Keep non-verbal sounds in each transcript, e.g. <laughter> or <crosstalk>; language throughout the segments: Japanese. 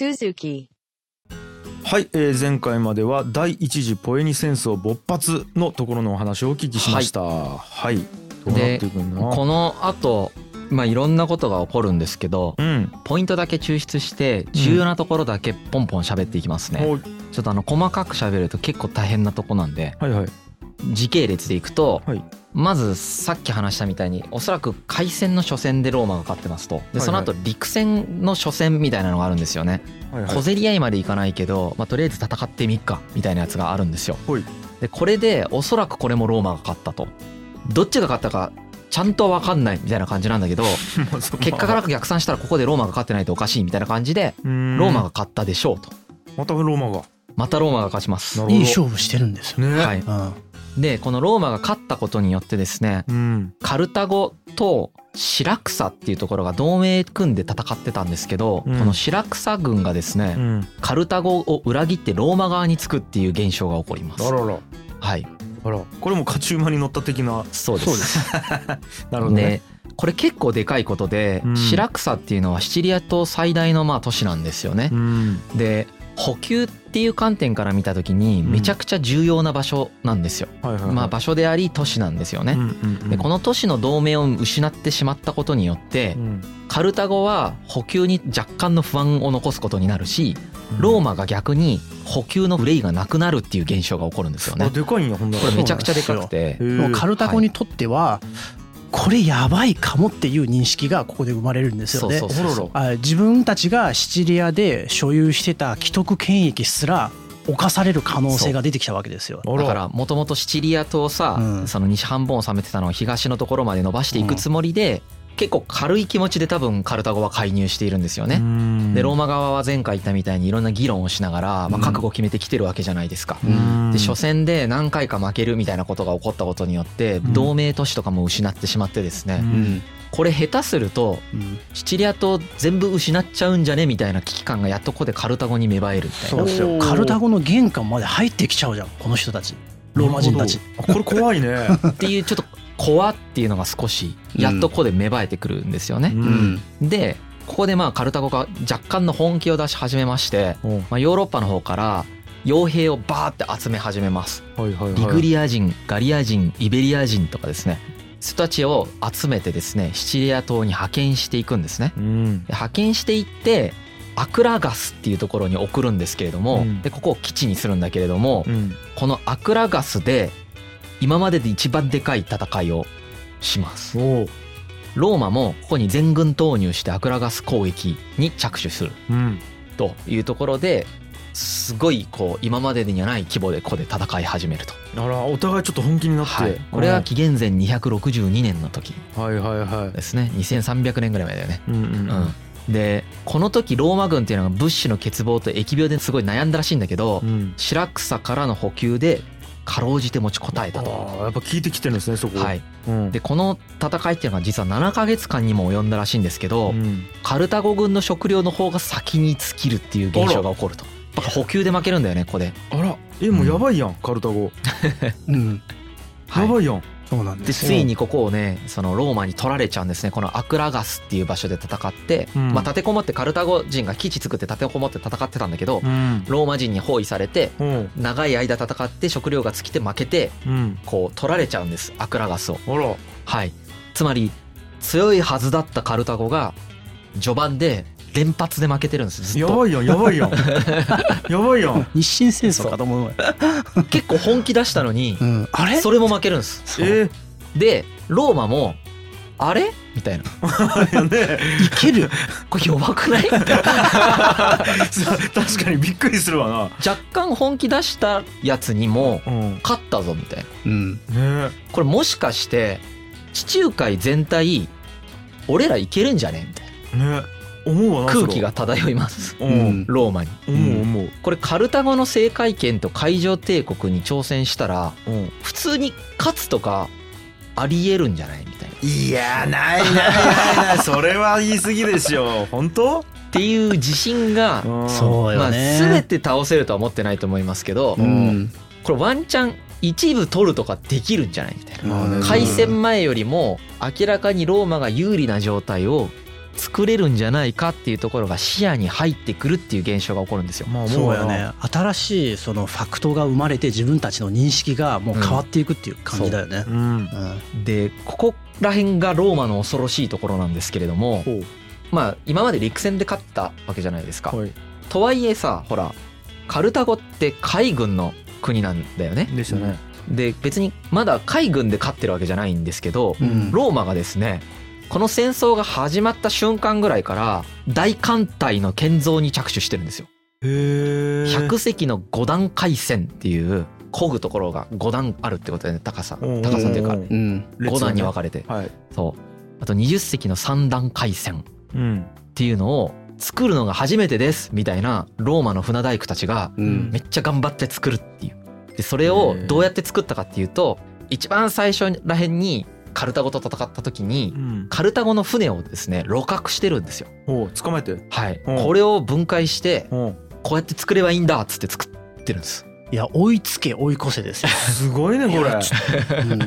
Suzuki. はい、えー前回までは第一次ポエニ戦争勃発のところのお話をお聞きしました。はい、どうなっていくんだ？この後まあいろんなことが起こるんですけどうん。ポイントだけ抽出して重要なところだけポンポン喋っていきますね、おい。ちょっとあの細かく喋ると結構大変なとこなんではいはい時系列でいくと、はい。まずさっき話したみたいにおそらく海戦の初戦でローマが勝ってますと。でその後陸戦の初戦みたいなのがあるんですよね。はいはい。小競り合いまでいかないけど、まあ、とりあえず戦ってみっかみたいなやつがあるんですよ。ほい。でこれでおそらくこれもローマが勝ったと。どっちが勝ったかちゃんと分かんないみたいな感じなんだけど <laughs> 結果から逆算したらここでローマが勝ってないとおかしいみたいな感じでロローマが勝ったでしょうと。またローマが。またローマが勝ちます。いい勝負してるんですよ。ね。はい。うんでこのローマが勝ったことによってですねうん。カルタゴとシラクサっていうところが同盟組んで戦ってたんですけど、うん。このシラクサ軍がですね、うん。カルタゴを裏切ってローマ側につくっていう現象が起こります。はい、あら。これも勝ち馬に乗った的な。そうです。<laughs> なるほどね。でこれ結構でかいことで、うん。シラクサっていうのはシチリア島最大のまあ都市なんですよね。う。ん。で補給っていう観点から見た時にめちゃくちゃ重要な場所なんですよ。まあ場所であり都市なんですよね。でこの都市の同盟を失ってしまったことによってうん。カルタゴは補給に若干の不安を残すことになるしローマが逆に補給の憂いがなくなるっていう現象が起こるんですよね。あ。でかいんやほんこれめちゃくちゃでかくて。カルタゴにとっては、これやばいかもっていう認識がここで生まれるんですよね。自分たちがシチリアで所有してた既得権益すら侵される可能性が出てきたわけですよ。あだからもともとシチリア島さ、うんその西半分を治めてたのを東のところまで伸ばしていくつもりで、結構軽い気持ちで多分カルタゴは介入しているんですよね。ねでローマ側は前回言ったみたいにいろんな議論をしながら、まあ、覚悟を決めてきてるわけじゃないですか。で初戦で何回か負けるみたいなことが起こったことによってん。同盟都市とかも失ってしまってですね、うん。これ下手するとうん。シチリア島全部失っちゃうんじゃねみたいな危機感がやっとここでカルタゴに芽生えるみたいな。そうですよ。カルタゴの玄関まで入ってきちゃうじゃんこの人たち。ローマ人たち。あこれ怖いね。っていうちょっと怖っていうのが少しやっとここで芽生えてくるんですよね。うんでここでまあカルタゴが若干の本気を出し始めまして、おまあ、ヨーロッパの方から傭兵をバーって集め始めます。はいはいはいリグリア人ガリア人イベリア人とかですね人たちを集めてですねシチリア島に派遣していくんですね。う派遣していってアクラガスっていうところに送るんですけれども、うんでここを基地にするんだけれども、うんこのアクラガスで今までで一番でかい戦いをします。ローマもここに全軍投入してアクラガス攻撃に着手する。うん。というところですごいこう今までにはない規模でここで戦い始めると。あらお互いちょっと本気になって、はい、これは紀元前262年の時。うんはいはいはい。ですね。2300年ぐらい前だよね。うんうんうん。でこの時ローマ軍っていうのが物資の欠乏と疫病ですごい悩んだらしいんだけど、うん。シラクサからの補給でかろうじて持ちこたえたと。やっぱ聞いてきてるんですねそこ。はい、うん。でこの戦いっていうのが実は7ヶ月間にも及んだらしいんですけど、うん。カルタゴ軍の食料の方が先に尽きるっていう現象が起こると。だから補給で負けるんだよねここで。あら。えもうやばいやんカルタゴ。<laughs> うん。はい。やばいやんそうなんでですついにここをねそのローマに取られちゃうんですね。このアクラガスっていう場所で戦って、うん。まあ、立てこもってカルタゴ人が基地作って立てこもって戦ってたんだけど、うん。ローマ人に包囲されてう。ん長い間戦って食料が尽きて負けてうん。こう取られちゃうんですアクラガスを。はい、つまり強いはずだったカルタゴが序盤で連発で負けてるんですずっと。やばいやんやばいやんやばいやん日清戦争。かと思う結構本気出したのにうん、あれ？それも負けるんです。えでローマもあれ？みたいな。<laughs> ー、ねいける？これ弱くない？みたいな確かにびっくりするわ若干本気出したやつにも勝ったぞみたいな。うん。え。これもしかして地中海全体俺らいけるんじゃね？みたいな。ね思うわな空気が漂います。うん。ローマに。思う思う。これカルタゴの政界権と海上帝国に挑戦したらうん。普通に勝つとかありえるんじゃないみたいな。いやないないないないそれは言い過ぎでしょ <laughs> 本当？っていう自信がそうまあ全て倒せるとは思ってないと思いますけどうん。これワンチャン一部取るとかできるんじゃないみたいな。開戦前よりも明らかにローマが有利な状態を作れるんじゃないかっていうところが視野に入ってくるっていう現象が起こるんですよ。まあそうやもね新しいそのファクトが生まれて自分たちの認識がもう変わっていくっていう感じだよねう。うんうんでここら辺がローマの恐ろしいところなんですけれどもまあ今まで陸戦で勝ったわけじゃないですか。はいとはいえさほらカルタゴって海軍の国なんだよね。でしたねで別にまだ海軍で勝ってるわけじゃないんですけどうんローマがですねこの戦争が始まった瞬間ぐらいから大艦隊の建造に着手してるんですよ。へえ100隻の5段回線っていう漕ぐところが5段あるってことでね高さ。うん高さっていうか。うん。うん5段に分かれて。はいそう。あと20隻の3段回線うん。っていうのを作るのが初めてですみたいなローマの船大工たちがうん。めっちゃ頑張って作るっていう。でそれをどうやって作ったかっていうと一番最初らへんにカルタゴと戦った時にうん。カルタゴの船をですね鹵獲してるんですよ。ほう捕まえて。はい、う。んこれを分解してこうやって作ればいいんだっつって作ってるんです。いや追いつけ追い越せですよ。すごいねこれうん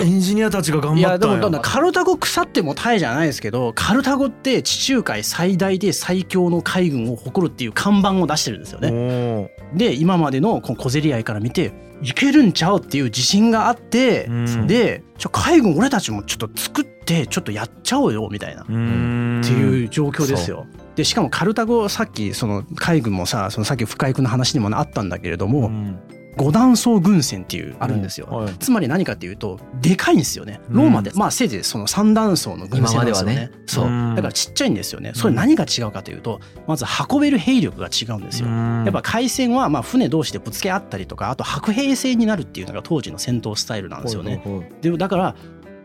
エンジニアたちが頑張ったんやでもだからカルタゴ腐ってもタイじゃないですけどカルタゴって地中海最大で最強の海軍を誇るっていう看板を出してるんですよね。おで今までのこの小競り合いから見ていけるんちゃうっていう自信があって、うんでちょ海軍俺たちもちょっと作ってちょっとやっちゃおうよみたいな。うんっていう状況ですよ。でしかもカルタゴさっきその海軍もさそのさっき深井君の話にもあったんだけれどうもん。五段層軍船っていうあるんですよ。はいつまり何かっていうとでかいんですよね。ローマで、まあせいぜいその三段層の軍船なんですよね。ねそううん。だからちっちゃいんですよね。それ何が違うかというとまず運べる兵力が違うんですよ。ややっぱ海戦はまあ船同士でぶつけ合ったりとかあと白兵制になるっていうのが当時の戦闘スタイルなんですよね。でだから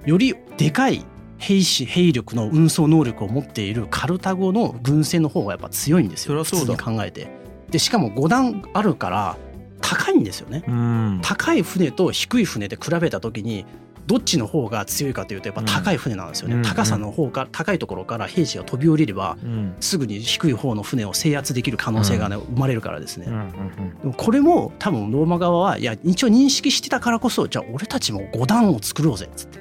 よりでかい兵士兵力の運送能力を持っているカルタゴの軍船の方がやっぱ強いんですよ。普通に考えて。でしかも5段あるから高いんですよね。うん。高い船と低い船で比べた時にどっちの方が強いかというとやっぱ高い船なんですよね、うん。高さの方が高いところから兵士が飛び降りればうん。すぐに低い方の船を制圧できる可能性がね、生まれるからですね、でもこれも多分ローマ側はいや一応認識してたからこそじゃあ俺たちも5段を作ろうぜっつって。うん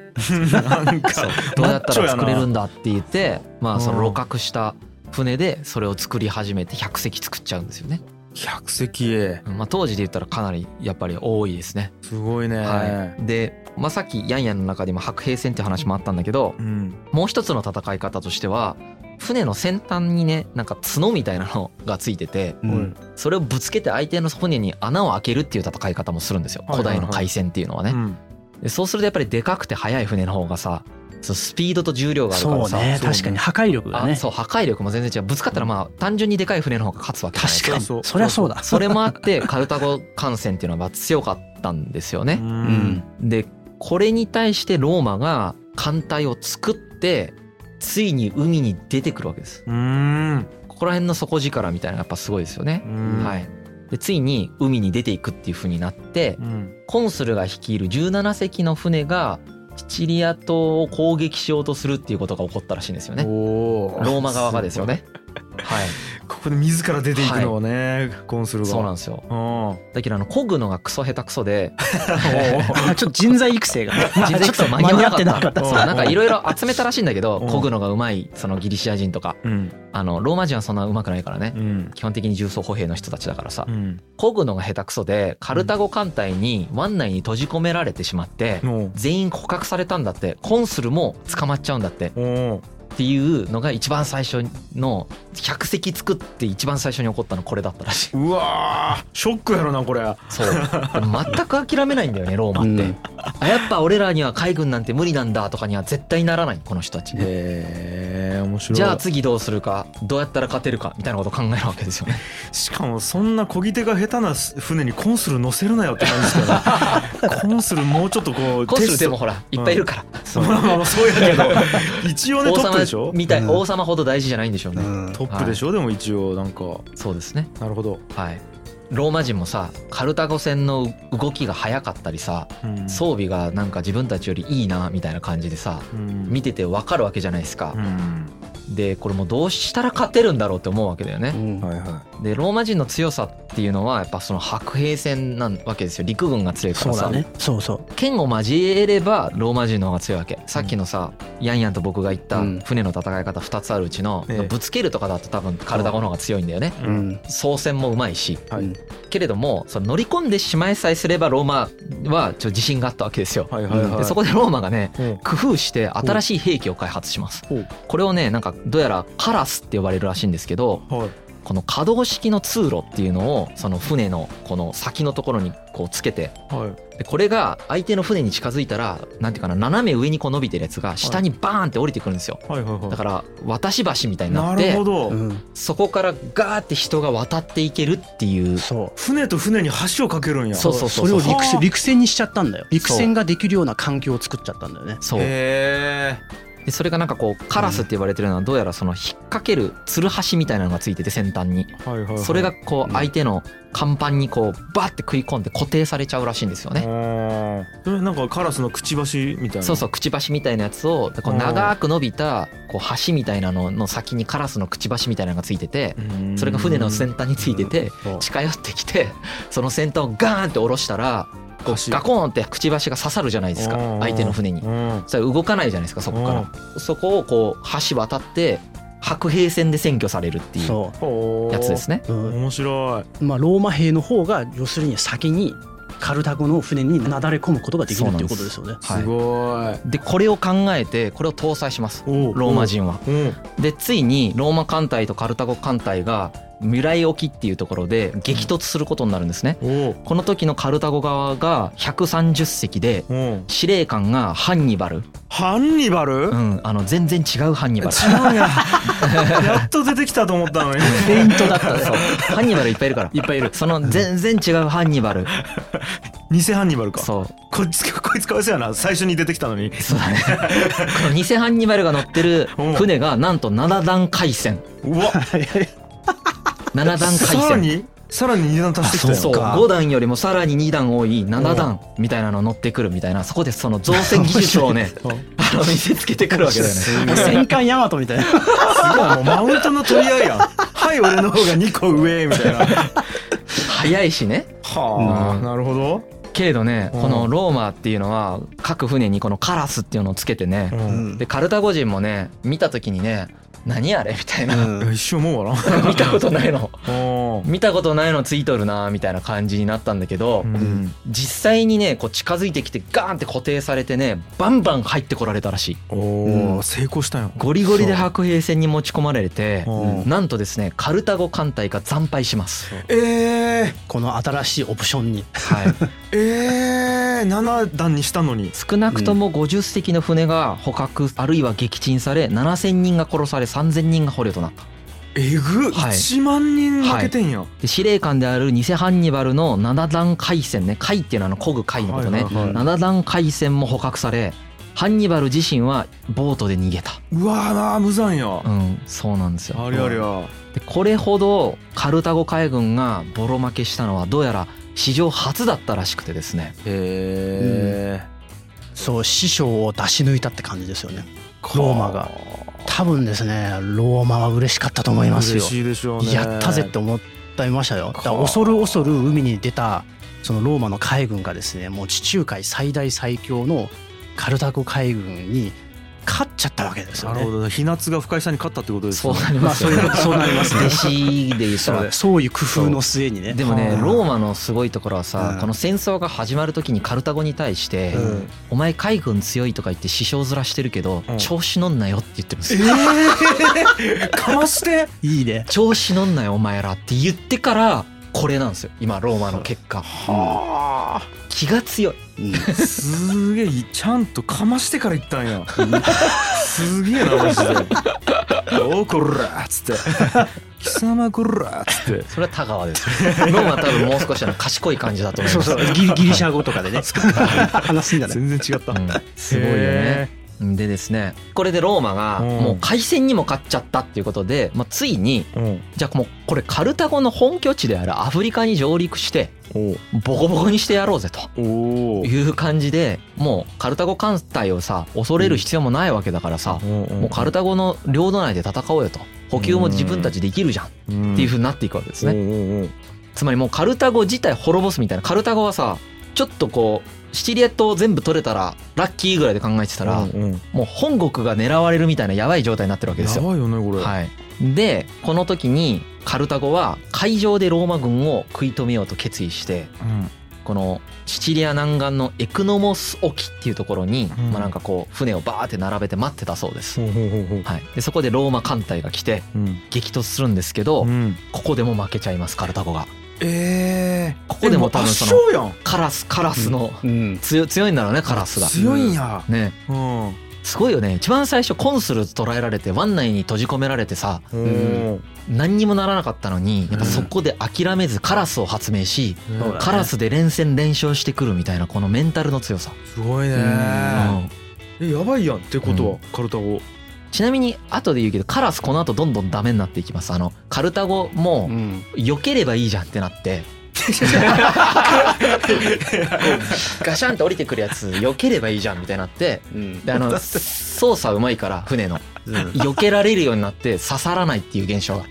なんか。どうやったら作れるんだだって言ってまあそのうん。鹵獲した船でそれを作り始めて100隻作っちゃうんですよね。百隻へ。まあ当時で言ったらかなりやっぱり多いですね。すごいね。はい、で、まあ、さっきヤンヤンの中でも白兵戦って話もあったんだけどうん。もう一つの戦い方としては船の先端にねなんか角みたいなのがついててうん。それをぶつけて相手の船に穴を開けるっていう戦い方もするんですよ。はいはいはい。古代の海戦っていうのはね。うんでそうするとやっぱりでかくて速い船の方がさそうスピードと重量があるからさ。そうねね確かに破壊力がね。あそう破壊力も全然違う。ぶつかったらまあ単純にでかい船の方が勝つわけ確かに。そりゃそうだ。それもあってカルタゴ艦船っていうのは強かったんですようね。ん。でこれに対してローマが艦隊を作ってついに海に出てくるわけです。うん。ここら辺の底力みたいなやっぱすごいですよね。うん。はい、でついに海に出ていくっていう風になってうんコンスルが率いる17隻の船がシチリア島を攻撃しようとするっていうことが起こったらしいんですよね。ローマ側がですよね。<laughs> はい、ここで自ら出ていくのはねコンスルが。そうなんですよ。うん。だけどあの漕ぐのがクソ下手くそで <laughs> ちょっと人材育成が人材育成ちょっと間に合ってなかった。そうなんかいろいろ集めたらしいんだけどうん。漕ぐのがうまいそのギリシア人とか。うん。あのローマ人はそんなうまくないからね。うん。基本的に重装歩兵の人たちだからさ。うん。漕ぐのが下手くそでカルタゴ艦隊に湾内に閉じ込められてしまって全員捕獲されたんだって。コンスルも捕まっちゃうんだってっていうのが一番最初の100隻作って一番最初に起こったのこれだったらしい。うわーショックやろなこれ。そう。全く諦めないんだよねローマって、うん。あやっぱ俺らには海軍なんて無理なんだとかには絶対ならないこの人たち。へえ面白い。じゃあ次どうするか？どうやったら勝てるかみたいなことを考えるわけですよね。しかもそんな漕ぎ手が下手な船にコンスル乗せるなよって感じですけどね。<laughs> コンスルもうちょっとこうコンスルでもほらいっぱいいるから、そうまあまあまあそうやけど一応ね王トッみたい、うん。王様ほど大事じゃないんでしょうね、うん。トップでしょ、でも一応なんか。そうですね。なるほど、はい。ローマ人もさカルタゴ戦の動きが速かったりさうん。装備がなんか自分たちよりいいなみたいな感じでさうん。見てて分かるわけじゃないですか。うんでこれもうどうしたら勝てるんだろうって思うわけだよね。うん。はいはでローマ人の強さっていうのはやっぱその白兵戦なわけですよ。陸軍が強いからさ、そうだね。そうそう。剣を交えればローマ人の方が強いわけ。さっきのさ、ヤンヤンと僕が言ったうん。船の戦い方2つあるうちの、ええ。ぶつけるとかだと多分カルタゴの方が強いんだよね。い。うん。操船もうまいし。はい。うんけれどもその乗り込んでしまいさえすればローマはちょ自信があったわけですよ。はいはいはい。でそこでローマがねうん。工夫して新しい兵器を開発します。これをねなんかどうやらカラスって呼ばれるらしいんですけどはい。この可動式の通路っていうのをその船のこの先のところにこうつけてはい。でこれが相手の船に近づいたらなんていうかな斜め上にこう伸びてるやつが下にバーンって降りてくるんですよ。はいはいはい。だから渡し橋みたいにななってるほど。うん。そこからガーって人が渡っていけるっていう。そう。船と船に橋を架けるんや。そうそうそうそれをそう陸戦陸戦にしちゃったんだよ。陸戦ができるような環境を作っちゃったんだよね。そう。へでそれがなんかこうカラスって呼ばれてるのはどうやらその引っ掛けるつるはしみたいなのがついてて先端にえ。はいはいはい。それがこう相手の甲板にこうバーって食い込んで固定されちゃうらしいんですよね。ね。それなんかカラスのくちばしみたいな。そうそうくちばしみたいなやつをこう長く伸びたこう橋みたいなのの先にカラスのくちばしみたいなのがついててうん。それが船の先端についてて近寄ってきてその先端をガーンって下ろしたらこう橋ガコーンってくちばしが刺さるじゃないですか。うん。相手の船に。うん。それ動かないじゃないですかそこから。そこをこう橋渡って白兵戦で占拠されるっていうやつですね。う、うん面白い。まあ、ローマ兵の方が要するに先にカルタゴの船になだれ込むことができるっていうことですよね。はいす。ごい。でこれを考えてこれを搭載します。ローマ人は。うん。でついにローマ艦隊とカルタゴ艦隊が未来沖っていうところで激突することになるんですねおうこの時のカルタゴ側が130隻でおう司令官がハンニバル、ハンニバル？違うん、あの全然違うハンニバルうんや。<laughs> やっと出てきたと思ったのに。フェイントだったねそうハンニバルいっぱいいるからいっぱいいるその全然違うハンニバル偽ハンニバルか。そうこいつこいつかわいそうやな。最初に出てきたのに。そうだねこの偽ハンニバルが乗ってる船がなんと7段海戦うわ。<laughs> 7段海さら戦にさらに二段足してきたよ。そうか5段よりもさらに2段多い7段みたいなの乗ってくるみたいなそこでその造船技術をね <laughs> あの見せつけてくるわけだよね。<laughs> 戦艦ヤマトみたいな。すごいもうマウントの取り合いやん。<laughs> はい俺の方が2個上みたいな。早いしねはあ、なるほど。けれどねうんこのローマっていうのは各船にこのカラスっていうのをつけてねうんでカルタゴ人もね見た時にね何あれ？<laughs> みたいな。いや一生思うわな。<laughs> 見たことないの。<laughs> 見たことないのついとるなみたいな感じになったんだけどうん。実際にねこう近づいてきてガーンって固定されてねバンバン入ってこられたらしい。おうん。ー成功したよ。ゴリゴリで白兵戦に持ち込まれてうん。なんとですねカルタゴ艦隊が惨敗します。えー、この新しいオプションに。はい、えー、7段にしたのに。少なくとも50隻の船が捕獲あるいは撃沈され7,000人が殺され3,000人が捕虜となった。えぐ、はい。1万人負けてんや。で司令官である偽ハンニバルの7段海戦ね。海っていうのはあの漕ぐ海のことね、はいはいはい7段海戦も捕獲されハンニバル自身はボートで逃げた。うわーなー無残や。うんそうなんですよ。ありゃりゃ。でこれほどカルタゴ海軍がボロ負けしたのはどうやら史上初だったらしくてですね。へそう師匠を出し抜いたって感じですよね。ーローマが。多分ですねローマは嬉しかったと思いますよ嬉。しいでしょうね。やったぜって思ってましたよ。だからか恐る恐る海に出たそのローマの海軍がですねもう地中海最大最強のカルタゴ海軍に勝っちゃったわけですよね。なるほど。ひなつが深井さんに勝ったってことですね。そうなりまあそうますそうなりますね弟。子で言ったらそうそういう工夫の末にね。でもねはあローマのすごいところはさ、うんこの戦争が始まる時にカルタゴに対して「うんお前海軍強い」とか言って師匠面してるけど、うん調子乗んなよって言ってるんですえよ。ー、かまして。いいね。調子乗んなよお前らって言ってからこれなんですよ今ローマの結果は気が強いうんあ。すげえちゃんとかましてから言ったんや。すげえなマジで。おうこらっつって。貴様こらっつって。それは田川ですローマは多分もう少しあの賢い感じだと思いますそうそうギリギリシャ語とかでね <laughs> 話すんじゃない。全然違った。うんすごいよねへでですねこれでローマがうん。もう海戦にも勝っちゃったっていうことで、まあ、ついにうん。じゃあもうこれカルタゴの本拠地であるアフリカに上陸しておボコボコにしてやろうぜとおいう艦じでもうカルタゴ艦隊をさ恐れる必要もないわけだからさ、もうカルタゴの領土内で戦おうよと。補給も自分たちできるじゃんっゴていう風になっていくわけですね。ねつまりもうカルタゴ自体滅ぼすみたいな。カルタゴはさちょっとこうシチリア島全部取れたらラッキーぐらいで考えてたら、もう本国が狙われるみたいなやばい状態になってるわけですやよ。ばいよねこれ。はい、でこの時にカルタゴは海上でローマ軍を食い止めようと決意してうん。このシチリア南岸のエクノモス沖っていうところに、うん。まあなんかこう船をバーって並べて待ってたそうです。はい、でそこでローマ艦隊が来てうん。激突するんですけど、うん。ここでも負けちゃいますカルタゴが。ええここでも多分そのカラスカラスのうん。強強いんだろうねカラスが。強いんや。ね。うん。すごいよね。一番最初コンスル捕らえられて湾内に閉じ込められてさうん。何にもならなかったのにやっぱそこで諦めずカラスを発明し、そうだね。カラスで連戦連勝してくるみたいなこのメンタルの強さ、すごいね。うん。えやばいやんってことはカルタゴちなみに後で言うけどカラスこの後どんどんダメになっていきます。あのカルタゴもうん。避ければいいじゃんってなって。<laughs> ガシャンって降りてくるやつ避ければいいじゃんみたいになって。うん。であの <laughs> 操作うまいから船の。避けられるようになって刺さらないっていう現象が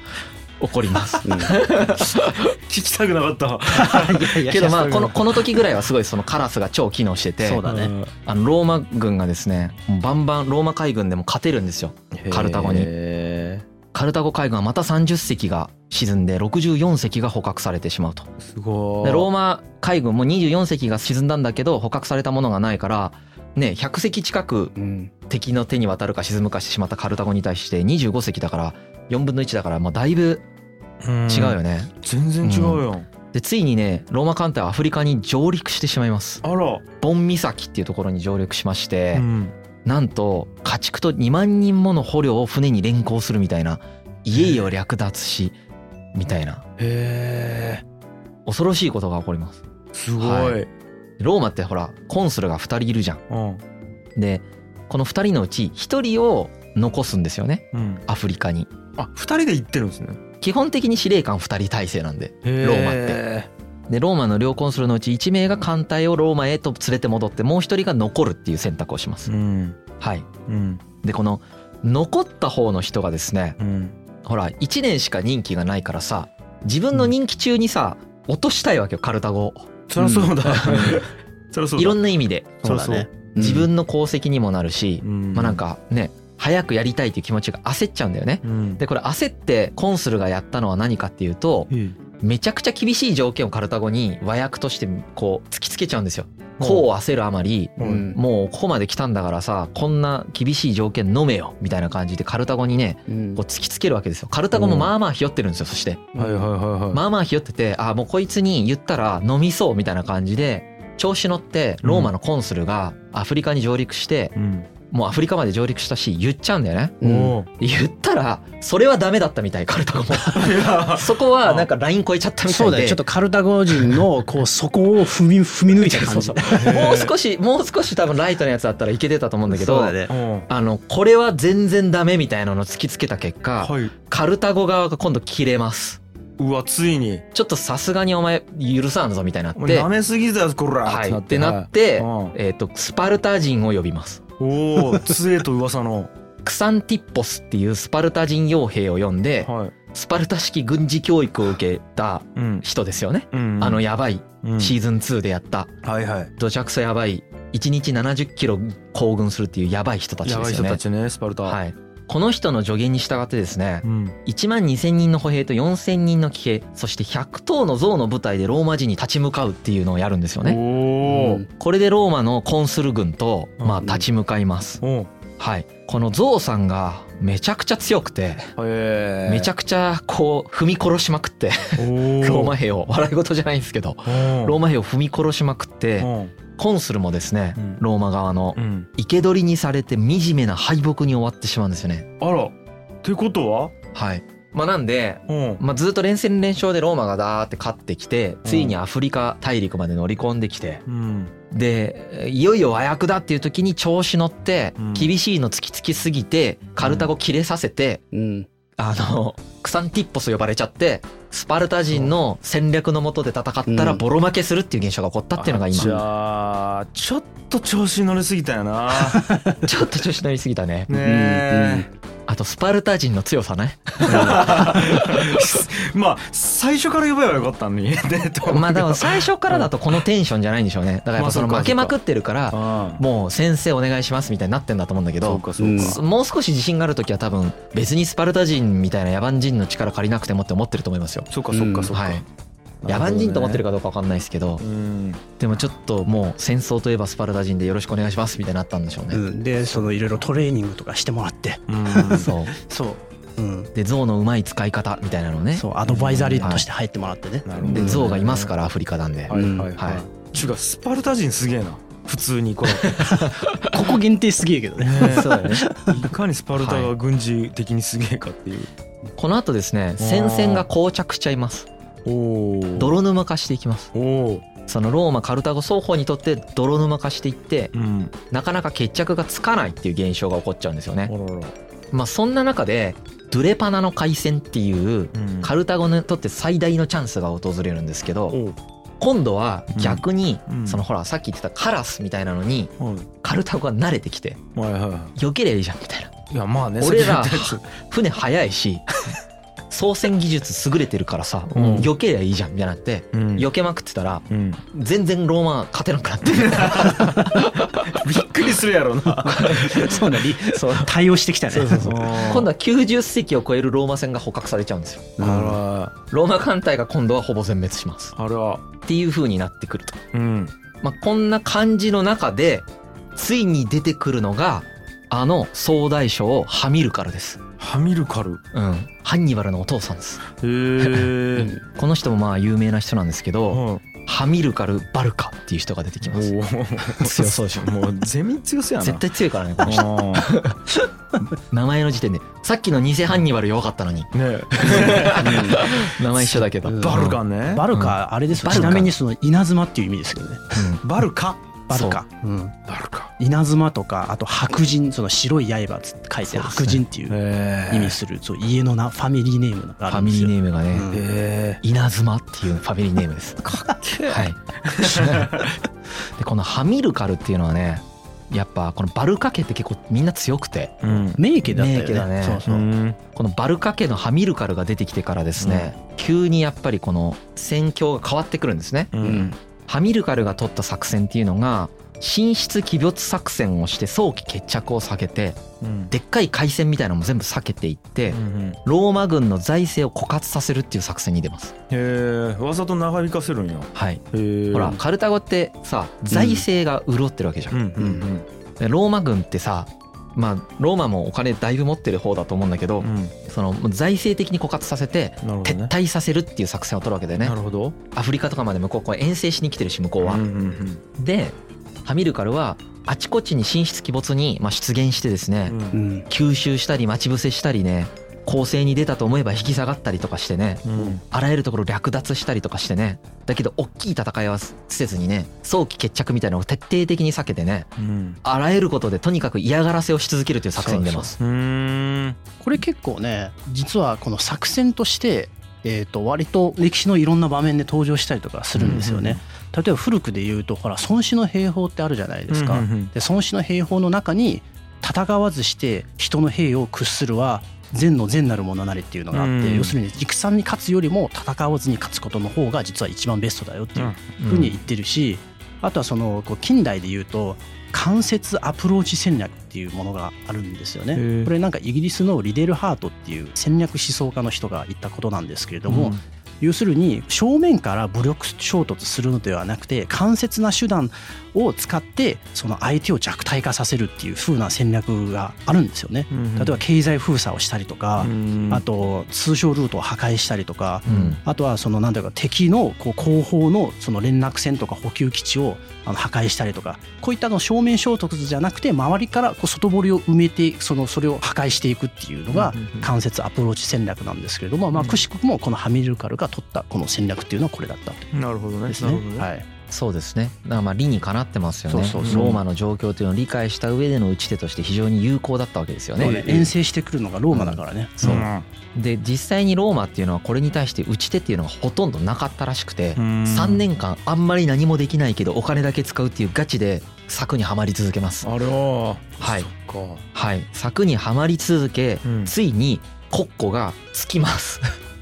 起こります。<laughs> 聞きたくなかった。いやいやけどまあこのこの時ぐらいはすごいそのカラスが超機能しててそうだね。あのローマ軍がですねバンバンローマ海軍でも勝てるんですよ。カルタゴに。へカルタゴ海軍はまた30隻が沈んで64隻が捕獲されてしまうと。ーすごい。でローマ海軍も24隻が沈んだんだけど捕獲されたものがないからね100隻近くうん。敵の手に渡るか沈むかしてしまったカルタゴに対して25隻だから4分の1だからもうだいぶ違うよね、全然違うやん。でついにねローマ艦隊はアフリカに上陸してしまいます。あら。ボン岬っていうところに上陸しまして、うん。なんと家畜と2万人もの捕虜を船に連行するみたいな家を略奪しみたいな。へえ恐ろしいことが起こります。すごはい。ローマってほらコンスルが2人いるじゃん。うん。でこの2人のうち1人を残すんですよね。うん。アフリカにあ二人で行ってるんですね。基本的に司令官2人体制なんでロローマって。でローマの両コンスルのうち1名が艦隊をローマへと連れて戻ってもう1人が残るっていう選択をします。うん。はい。うん。でこの残った方の人がですねうん。ほら1年しか任期がないからさ自分の任期中にさ落としたいわけよカルタゴを。そりゃそうだ。そりゃそうだ。いろんな意味で。そうね。自分の功績にもなるし、うん。まあなんかね早くやりたいっていう気持ちが焦っちゃうんだよね。うん。でこれ焦ってコンスルがやったのは何かっていうとえめちゃくちゃ厳しい条件をカルタゴに和訳としてこう突きつけちゃうんですよ。こう焦るあまりえうん。もうここまで来たんだからさこんな厳しい条件飲めよみたいな感じでカルタゴにねうん。こう突きつけるわけですよ。カルタゴもまあまあひよってるんですよそして。はいはいはいはい。まあまあひよっててあもうこいつに言ったら飲みそうみたいな感じで調子乗ってローマのコンスルがアフリカに上陸してうんもうアフリカまで上陸したし言っちゃうんだよね。うん。言ったらそれはダメだったみたいカルタゴもそこはなんかライン超えちゃったみたいうで。そだよ。ちょっとカルタゴ人のこうそこを踏み踏み抜いた感じ。そうそう。もう少しもう少し多分ライトなやつだったらいけてたと思うんだけどそうだね。うん。あのこれは全然ダメみたいなのを突きつけた結果はい。カルタゴ側が今度切れます。うわついに。ちょっとさすがにお前許さんぞみたいになって。お前舐めすぎだよこら。はい。ってなって。うん。えっとスパルタ人を呼びますおお杖と噂の。クサンティッポスっていうスパルタ人傭兵を呼んではい。スパルタ式軍事教育を受けたうん。人ですよね。うんあのやばいうん。シーズン2でやった。はいはい。どちゃくそやばい。1日70キロ行軍するっていうやばい人たちやですよね。ばい人たちねスパルタ。はいこの人の助言に従ってですねうん1万2,000人の歩兵と4,000人の騎兵そして100頭の象の部隊でローマ人に立ち向かうっていうのをやるんですよね。うんこれでローマのコンスル軍とまあうん立ち向かいます。おはい。この象さんがめちゃくちゃ強くてめちゃくちゃこう踏み殺しまくって <laughs> ローマ兵を笑い事じゃないんですけどうん。ローマ兵を踏み殺しまくってうん。コンスルもですねうん。ローマ側のうん。生け捕りにされて惨めな敗北に終わってしまうんですよね。あら。ってことは？はい。まあなんで、うん。まあ、ずっと連戦連勝でローマがダーって勝ってきてついにアフリカ大陸まで乗り込んできてうんでいよいよ和訳だっていう時に調子乗ってうん。厳しいの突きつきすぎてカルタゴ切れさせてうん。あのクサンティッポス呼ばれちゃってスパルタ人の戦略のもとで戦ったらうん。ボロ負けするっていう現象が起こったっていうのがじ今ゃあちょっと調子に乗りすぎたよな。<laughs> ちょっと調子乗りすぎたね。ねえあとスパルタ人の強さね。<laughs> まあ最初から呼べばよかったのに。<laughs> まあでも最初からだとこのテンションじゃないんでしょうね。だからやっぱその負けまくってるからあもう先生お願いしますみたいになってんだと思うんだけどもう少し自信がある時は多分別にスパルタ人みたいな野蛮人の力借りなくてもって思ってると思いますよ。そうかそうかそうかはい野蛮人と思ってるかどうか分かんないですけどうん。でもちょっともう戦争といえばスパルタ人でよろしくお願いしますみたいになったんでしょうね。うん、でそのいろいろトレーニングとかしてもらって。うん。そう。そう、うん、で象のうまい使い方みたいなのね。そうアドバイザリーとして入ってもらってね、なるほどで象がいますからアフリカなんで。はいはいはい。はい。ちゅうかスパルタ人すげえな普通にこれ。<laughs> ここ限定すげえけどね。そうだよね。<laughs> いかにスパルタが軍事的にすげえかっていう。この後ですね戦線が膠着しちゃいます泥沼化していきます。そのローマカルタゴ双方にとって泥沼化していってうん。なかなか決着がつかないっていう現象が起こっちゃうんですよね。まあそんな中でドゥレパナの海戦っていううん。カルタゴにとって最大のチャンスが訪れるんですけどお今度は逆にうん。そのほらさっき言ってたカラスみたいなのにはいカルタゴが慣れてきて避けりゃいいじゃんみたいな。いいやまあね俺ら船早いし操船技術優れてるからさうん。避けりゃいいじゃんみたいになってつうん。避けまくってたらうん。全然ローマ勝てなくなって。<laughs> びっくりするやろな。<laughs> そうだり。対応してきたね。そうそうそう。今今度は90隻を超えるローマ船が捕獲されちゃうんですよ。あローマ艦隊が今度はほぼ全滅します。らあら。っていう風になってくると、うん。まあ、こんな感じの中でついに出てくるのがあの総大将ハミルカルです、ハミルカルうん、ハンニバルのお父さんです。へえ <laughs> この人もまあ有名な人なんですけどおハミルカル・バルカっていう人が出てきます。お強そうでしょ。<laughs> もうゼミ強そうやな。絶対強いからねこの人。あ <laughs> 名前の時点で。さっきの偽ハンニバル弱かったのに。ーね。名前一緒だけど、うん。バルカね。バルカあれですちなみにその稲妻っていう意味ですけどね。バルカ。バルカ、うん、バルカ稲妻とかあと白人その白い刃つって書いて白刃っていうへ意味するそう家のなファミリーネームがあファミリるんですよ。ーネームがね、うん。え稲妻っていうファミリーネームです。<laughs> かっけえ。はい。<laughs> でこのハミルカルっていうのはね、やっぱこのバルカ家って結構みんな強くて、うん。名家だったよね。名家だね。そうそう、うん。このバルカ家のハミルカルが出てきてからですね、急にやっぱりこの戦況が変わってくるんですね。ううんん。ハミルカルが取った作戦っていうのが進出鬼没作戦をして早期決着を避けてうん。でっかい海戦みたいなのも全部避けていってうんローマ軍の財政を枯渇させるっていう作戦に出ます。へえわざと長引かせるんや。はい。ほらカルタゴってさ財政が潤ってるわけじゃん。うん。うんでローマ軍ってさまあローマもお金だいぶ持ってる方だと思うんだけど、その財政的に枯渇させて撤退させるっていう作戦を取るわけだよね。なるほど。アフリカとかまで向こうこう遠征しに来てるし向こうは、でハミルカルはあちこちに進出鬼没に、まあ、出現してですね、うん。うん吸収したり待ち伏せしたりね攻勢に出たと思えば引き下がったりとかしてねうん。あらゆるところ略奪したりとかしてねだけど大きい戦いはせずにね早期決着みたいなのを徹底的に避けてねうん。あらゆることでとにかく嫌がらせをし続けるという作戦に出ます。これ結構ね実はこの作戦として、えー、と割と歴史のいろんな場面で登場したりとかするんですよね。例えば古くで言うとほら孫子の兵法ってあるじゃないですか。うんうんうん。で孫子の兵法の中に戦わずして人の兵を屈するは善の善なるものなりっていうのがあって、うん。要するに戦に勝つよりも戦わずに勝つことの方が実は一番ベストだよっていうふうに言ってるし、あとはそのこう近代で言うと間接アプローチ戦略っていうものがあるんですよね。これなんかイギリスのリデルハートっていう戦略思想家の人が言ったことなんですけれども、要するに正面から武力衝突するのではなくて間接な手段を使ってその相手を弱体化させるっていう風な戦略があるんですよね。例えば経済封鎖をしたりとか、あと通商ルートを破壊したりとか、あとはその何ていうか敵のこう後方のその連絡線とか補給基地をあの破壊したりとかこういったの正面衝突じゃなくて周りからこう外堀を埋めてそのそれを破壊していくっていうのが間接アプローチ戦略なんですけれども、まあ、くしくもこのハミルカルが取ったこの戦略っていうのはこれだったとなるほどね。ですね。はい。そうですね。だからまあ理にかなってますよね。そうそうそう。ローマの状況というのを理解した上での打ち手として非常に有効だったわけですよね。ね。遠征してくるのがローマだからね。そう。うん。で実際にローマっていうのはこれに対して打ち手っていうのがほとんどなかったらしくてうん。3年間あんまり何もできないけどお金だけ使うっていうガチで策にはまり続けます。あれは。はい。そっか。はい。策にはまり続けうん。ついに国庫がつきます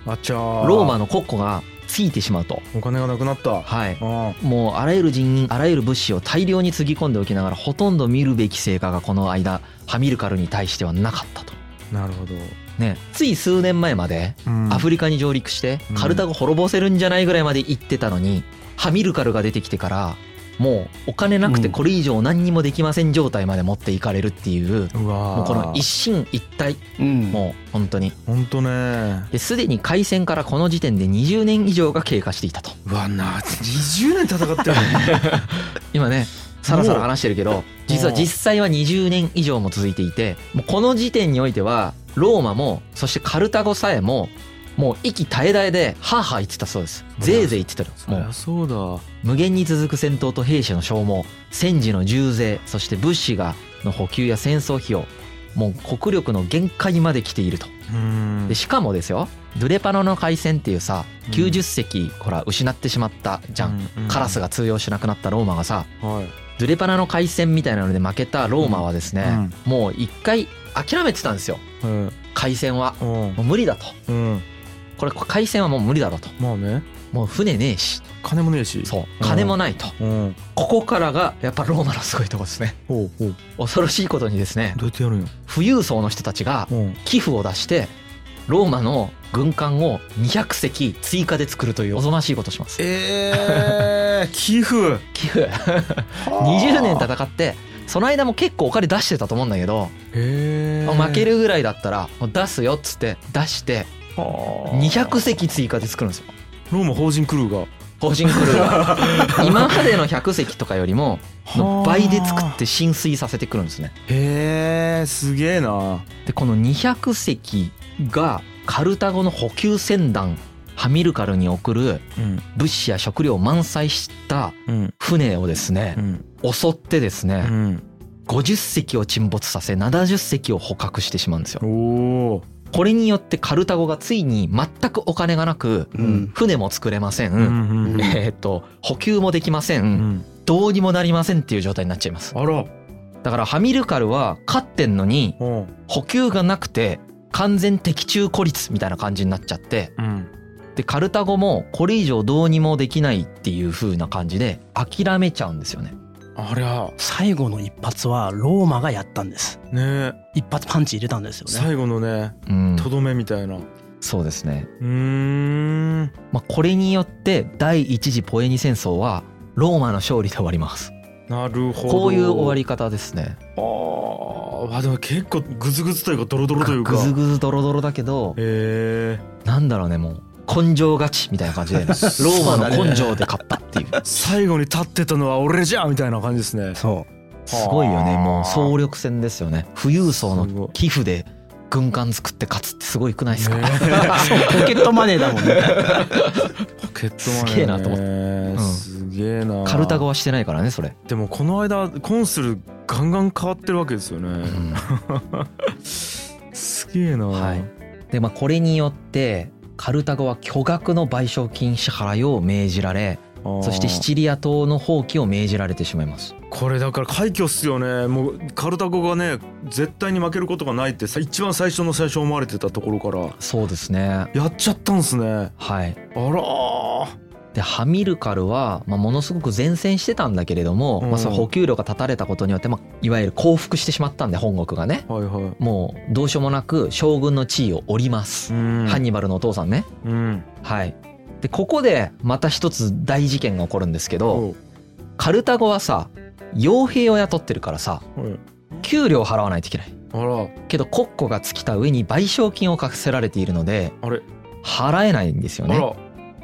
あちゃーローマの国庫がついてしまうとお金がなくなった。はいあもうあらゆる人員あらゆる物資を大量につぎ込んでおきながらほとんど見るべき成果がこの間ハミルカルに対してはなかったと。なるほど。ね、つい数年前までうんアフリカに上陸してうんカルタゴ滅ぼせるんじゃないぐらいまで行ってたのにハミルカルが出てきてからもうお金なくてこれ以上何にもできません状態まで持っていかれるっていううもうこの一進一退。うん。もう本当に。ほんとね。ですでに開戦からこの時点で20年以上が経過していたと。うわな20年戦ってるの？<laughs> 今ねさらさら話してるけど実は実際は20年以上も続いていてもうこの時点においてはローマもそしてカルタゴさえももう息絶え絶えでハーハー言ってたそうです。ぜいぜい言ってたもうそうだ。無限に続く戦闘と兵士の消耗戦時の重税そして物資がの補給や戦争費用もう国力の限界まで来ていると。うん。でしかもですよドゥレパノの海戦っていうさうん。90隻ほら失ってしまったじゃん。カラスが通用しなくなったローマがさはい。ドゥレパナの海戦みたいなので負けたローマはですね、もう一回諦めてたんですよ。うん。海戦は。うん。もう無理だと。うんこれ海戦はもう無理だろうと。まあね。もう船ねえし。金もねえし。そう。金もないと。うん。ここからがやっぱローマのすごいとこですね。恐ろしいことにですねどうやってやるんや？富裕層の人たちがうん。寄付を出してローマの軍艦を200隻追加で作るというおぞましいことをします。えー、<laughs> 寄付。寄付。20年戦ってその間も結構お金出してたと思うんだけど負けるぐらいだったら出すよっつって出して200隻追加で作るんですよ。ローマ法人クルーが。法人クルーが。<laughs> 今までの100隻とかよりもの倍で作って浸水させてくるんですね。へえすげえな。でこの200隻がカルタゴの補給船団ハミルカルに送るうん。物資や食料を満載したうん。船をですねうん。襲ってですうねん50隻を沈没させ70隻を捕獲してしまうんですよ。おおこれによってカルタゴがついに全くお金がなくうん。船も作れません、うんうんえーっと補給もできません、うん。どうにもなりませんっていう状態になっちゃいます。あら。だからハミルカルは勝ってんのにうん。補給がなくて完全的中孤立みたいな感じになっちゃってうん。でカルタゴもこれ以上どうにもできないっていう風な感じで諦めちゃうんですよねありゃ最後の一発はローマがやったんです。ね。一発パンチ入れたんですよね。最後のねうん。とどめみたいな。うそうですね、ーん。まあ、これによって第一次ポエニ戦争はローマの勝利で終わります。なるほど。こういう終わり方ですね。あー。あでも結構グズグズというかドロドロというか。ぐずぐずドロドロだけどへえなんだろうねもう根性勝ちみたいな感じで <laughs> ローマの根性で勝ったっていう。最後に立ってたのは俺じゃみたいな感じですね。そう。すごいよね。もう総力戦ですよね。富裕層の寄付で軍艦作って勝つってすごいくないですか、ね <laughs> ポケットマネーだもんね。ポケットマネーね。すげえなと思って。すげえな。カルタゴはしてないからねそれ、でもこの間コンスルガンガン変わってるわけですよね、うん。<laughs> すげえな、はい。でまあこれによってカルタゴは巨額の賠償金支払いを命じられそしてシチリア島の放棄を命じられてしまいます。これだから快挙っすよね。もうカルタゴがね絶対に負けることがないってさ一番最初の最初思われてたところから。そうですね。やっちゃったんすね。はい。あらーでハミルカルは、まあ、ものすごく善戦してたんだけれども、うん。まあ、その補給路が断たれたことによって、まあ、いわゆる降伏してしまったんで本国がね。はいはい。もうどうしようもなく将軍の地位を降ります、うん。ハンニバルのお父さんね。うん。はい。でここでまた一つ大事件が起こるんですけどカルタゴはさ傭兵を雇ってるからさはい。給料払わないといけない。けど国庫が尽きた上に賠償金を課せられているのであれ。払えないんですよね。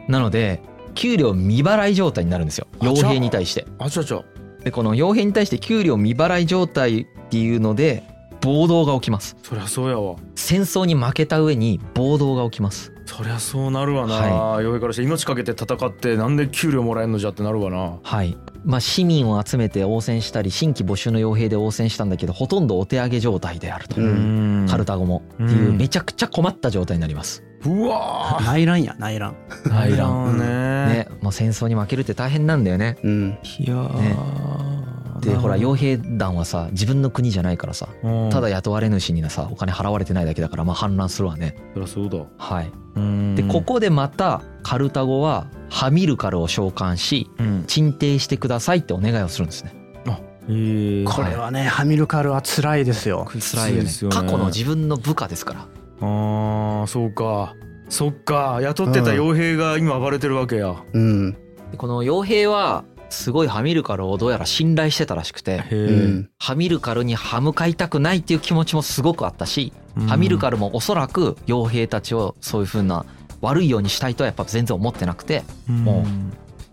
なので給料未払い状態になるんですよ。あ傭兵に対して。あちゃちゃでこの傭兵に対して給料未払い状態っていうので暴動が起きます。そりゃそうやわ。戦争に負けた上に暴動が起きます。そりゃそうなるわな、は傭兵からして命かけて戦ってなんで給料もらえんのじゃってなるわな。はい。まあ市民を集めて応戦したり新規募集の傭兵で応戦したんだけどほとんどお手上げ状態であると、カルタゴも。っていううん。めちゃくちゃ困った状態になります、うわー。内乱や内乱。内乱。ね。ねもう戦争に負けるって大変なんだよね。うん。いやー。でほらよ傭兵団はさ自分の国じゃないからさただ雇われ主になさお金払われてないだけだからまあ反乱するわね。そりゃそうだ。はい。うん。でここでまたカルタゴはハミルカルを召喚しうん。鎮定してくださいってお願いをするんですね。えー。これはねハミルカルは辛いですよ。辛いよね。過去の自分の部下ですからあーそうか。そっか。雇ってた傭兵が今暴れてるわけや、うん。でこの傭兵はすごいハミルカルをどうやら信頼してたらしくてハミルカルに歯向かいたくないっていう気持ちもすごくあったし、ハミルカルもおそらく傭兵たちをそういう風な悪いようにしたいとはやっぱ全然思ってなくても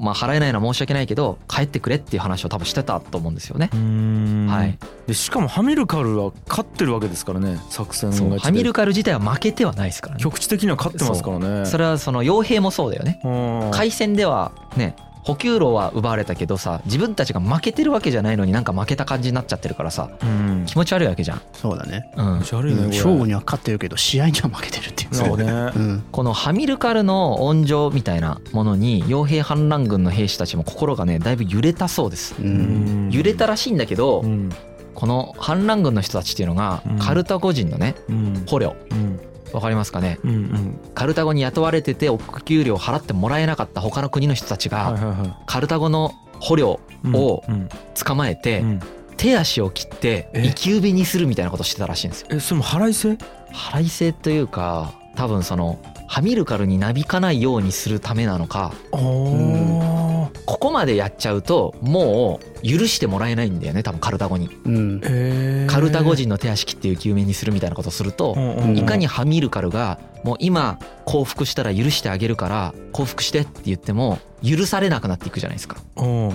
まあ払えないのは申し訳ないけど帰ってくれっていう話を多分してたと思うんですよね。うん。はい、でしかもハミルカルは勝ってるわけですからね作戦がハミルカル自体は負けてはないですからね。局地的には勝ってますからね。それはその傭兵もそうだよね。うん。海戦ではね補給路は奪われたけどさ自分たちが負けてるわけじゃないのになんか負けた感じになっちゃってるからさうん。気持ち悪いわけじゃん。そうだね。うん。気持ち悪いね勝負には勝ってるけど試合には負けてるっていうそうね。うん。このハミルカルの温情みたいなものに傭兵反乱軍の兵士たちも心がねだいぶ揺れたそうです。ううんん。揺れたらしいんだけど、うん。この反乱軍の人たちっていうのがうん。カルタゴ人のねうん。捕虜。うんわかりますかね？うんうん。カルタゴに雇われててお給料払ってもらえなかった他の国の人たちがカルタゴの捕虜うんをうん。捕まえてうん。手足を切ってえ？生き埋めにするみたいなことをしてたらしいんですよ。えそれも払い制払い制というか多分そのハミルカルになびかないようにするためなのか。ああここまでやっちゃうともう許してもらえないんだよね多分カルタゴに。うん。えー。カルタゴ人の手足切って生き埋めにするみたいなことをするとうんうんいかにハミルカルがもう今降伏したら許してあげるから降伏してって言っても許されなくなっていくじゃないですか。うん。っ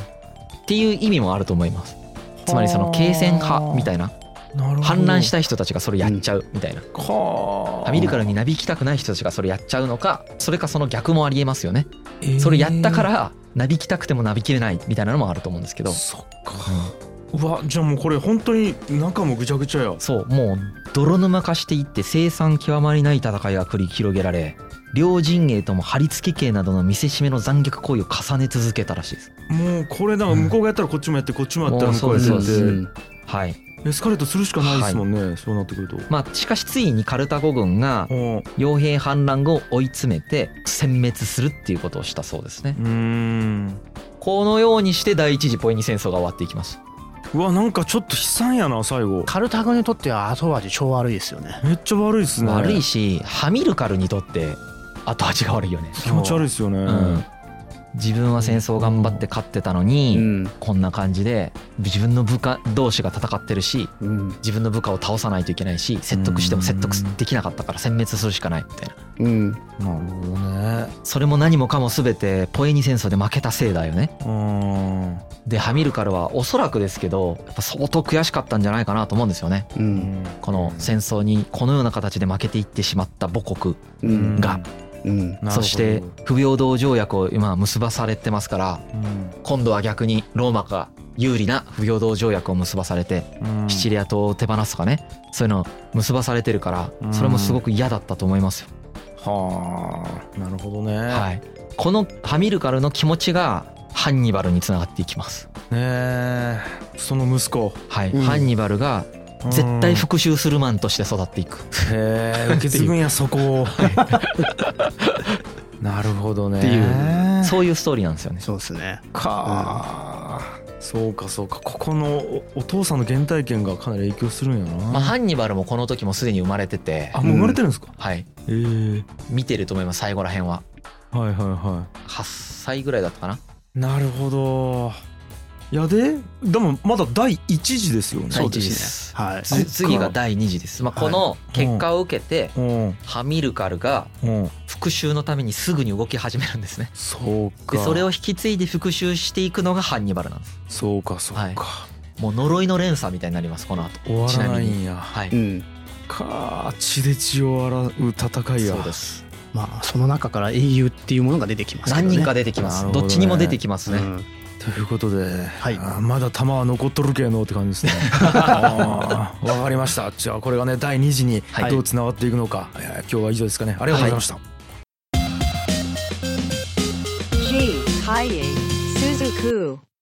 ていう意味もあると思います。つまりその継戦派みたいななるほど。反乱したい人たちがそれやっちゃうみたいな。はハミルカルになびきたくない人たちがそれやっちゃうのかそれかその逆もありえますよね。えー。それやったからなびきたくてもなびきれないみたいなのもあると思うんですけど。そっか。うわじゃあもうこれ本当に中もぐちゃぐちゃやそうもう泥沼化していって生産極まりない戦いが繰り広げられ両陣営とも貼り付け系などの見せしめの残虐行為を重ね続けたらしいです。もうこれだから向こうがやったらこっちもやってこっちもやったら向こうやって。もうやそうですってはいエスカレートするしかないですもんね。そうなってくると。まあしかしついにカルタゴ軍が傭兵反乱軍を追い詰めて殲滅するっていうことをしたそうですね。うーん。このようにして第一次ポエニ戦争が終わっていきます。うわなんかちょっと悲惨やな最後。カルタゴにとっては後味超悪いですよね。めっちゃ悪いっすね。悪いしハミルカルにとって後味が悪いよね。気持ち悪いっすよね、うん自分は戦争頑張って勝ってたのに、うん。こんな感じで自分の部下同士が戦ってるしうん。自分の部下を倒さないといけないし説得しても説得できなかったから殲滅するしかないみたいな。うん。なるほどね。それも何もかも全てポエニ戦争で負けたせいだよね。うん。でハミルカルはおそらくですけどやっぱ相当悔しかったんじゃないかなと思うんですよね。うん。この戦争にこのような形で負けていってしまった母国うん。がそして不平等条約を今結ばされてますからうん。今度は逆にローマが有利な不平等条約を結ばされてうん。シチリア島を手放すとかねそういうの結ばされてるからうん。それもすごく嫌だったと思いますよ。はあなるほどね、はい、このハミルカルの気持ちがハンニバルにつながっていきます。ねえ。その息子。はい、うん。ハンニバルが絶対復讐するマンとして育っていく。へえ受け継ぐんやそこを。なるほどね。っていうそういうストーリーなんですよね。そうですね。か、そうかそうか。ここのおお父さんの原体験がかなり影響するんやな、まあ、ハンニバルもこの時もすでに生まれてて、あもう生まれてるんですか、はい、へえ見てると思います最後らへんは。はいはいは8歳ぐらいだったかな。いなるほど。いやででもまだ第一次ですよね。第一次そうでですすはい。つ次が第2次です、まあ、この結果を受けてうん。ハミルカルがうん。復讐のためにすぐに動き始めるんですね。そうか。でそれを引き継いで復讐していくのがハンニバルなんです。そうかそうか、はい。もう呪いの連鎖みたいになりますこの後。終わらないちなみんやはい、うん。か血で血を洗う戦いや。そうです。まあその中から英雄っていうものが出てきますけどね。何人か出てきます、ね。どっちにも出てきますね、うんということで、はい。まだ弾は残っとるけのって感じですね。<laughs> わかりました。じゃあこれがね第2次にはい。どうつながっていくのか、い。や今日は以上ですかね。ありがとうございました、G. Kaye Suzuku.